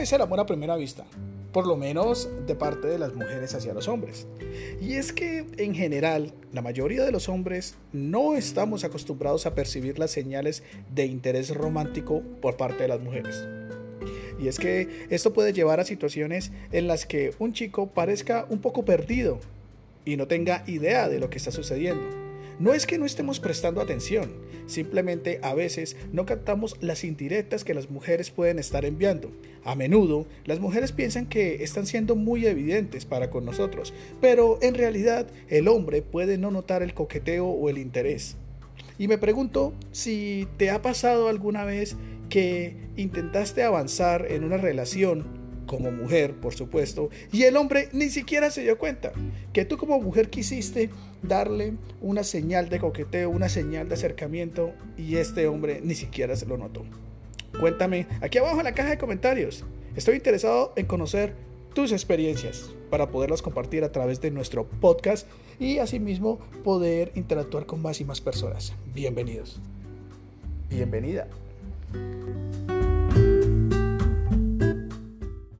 es el amor a primera vista, por lo menos de parte de las mujeres hacia los hombres. Y es que en general la mayoría de los hombres no estamos acostumbrados a percibir las señales de interés romántico por parte de las mujeres. Y es que esto puede llevar a situaciones en las que un chico parezca un poco perdido y no tenga idea de lo que está sucediendo. No es que no estemos prestando atención, simplemente a veces no captamos las indirectas que las mujeres pueden estar enviando. A menudo las mujeres piensan que están siendo muy evidentes para con nosotros, pero en realidad el hombre puede no notar el coqueteo o el interés. Y me pregunto si te ha pasado alguna vez que intentaste avanzar en una relación como mujer, por supuesto, y el hombre ni siquiera se dio cuenta que tú como mujer quisiste darle una señal de coqueteo, una señal de acercamiento y este hombre ni siquiera se lo notó. Cuéntame aquí abajo en la caja de comentarios. Estoy interesado en conocer tus experiencias para poderlas compartir a través de nuestro podcast y asimismo poder interactuar con más y más personas. Bienvenidos. Bienvenida.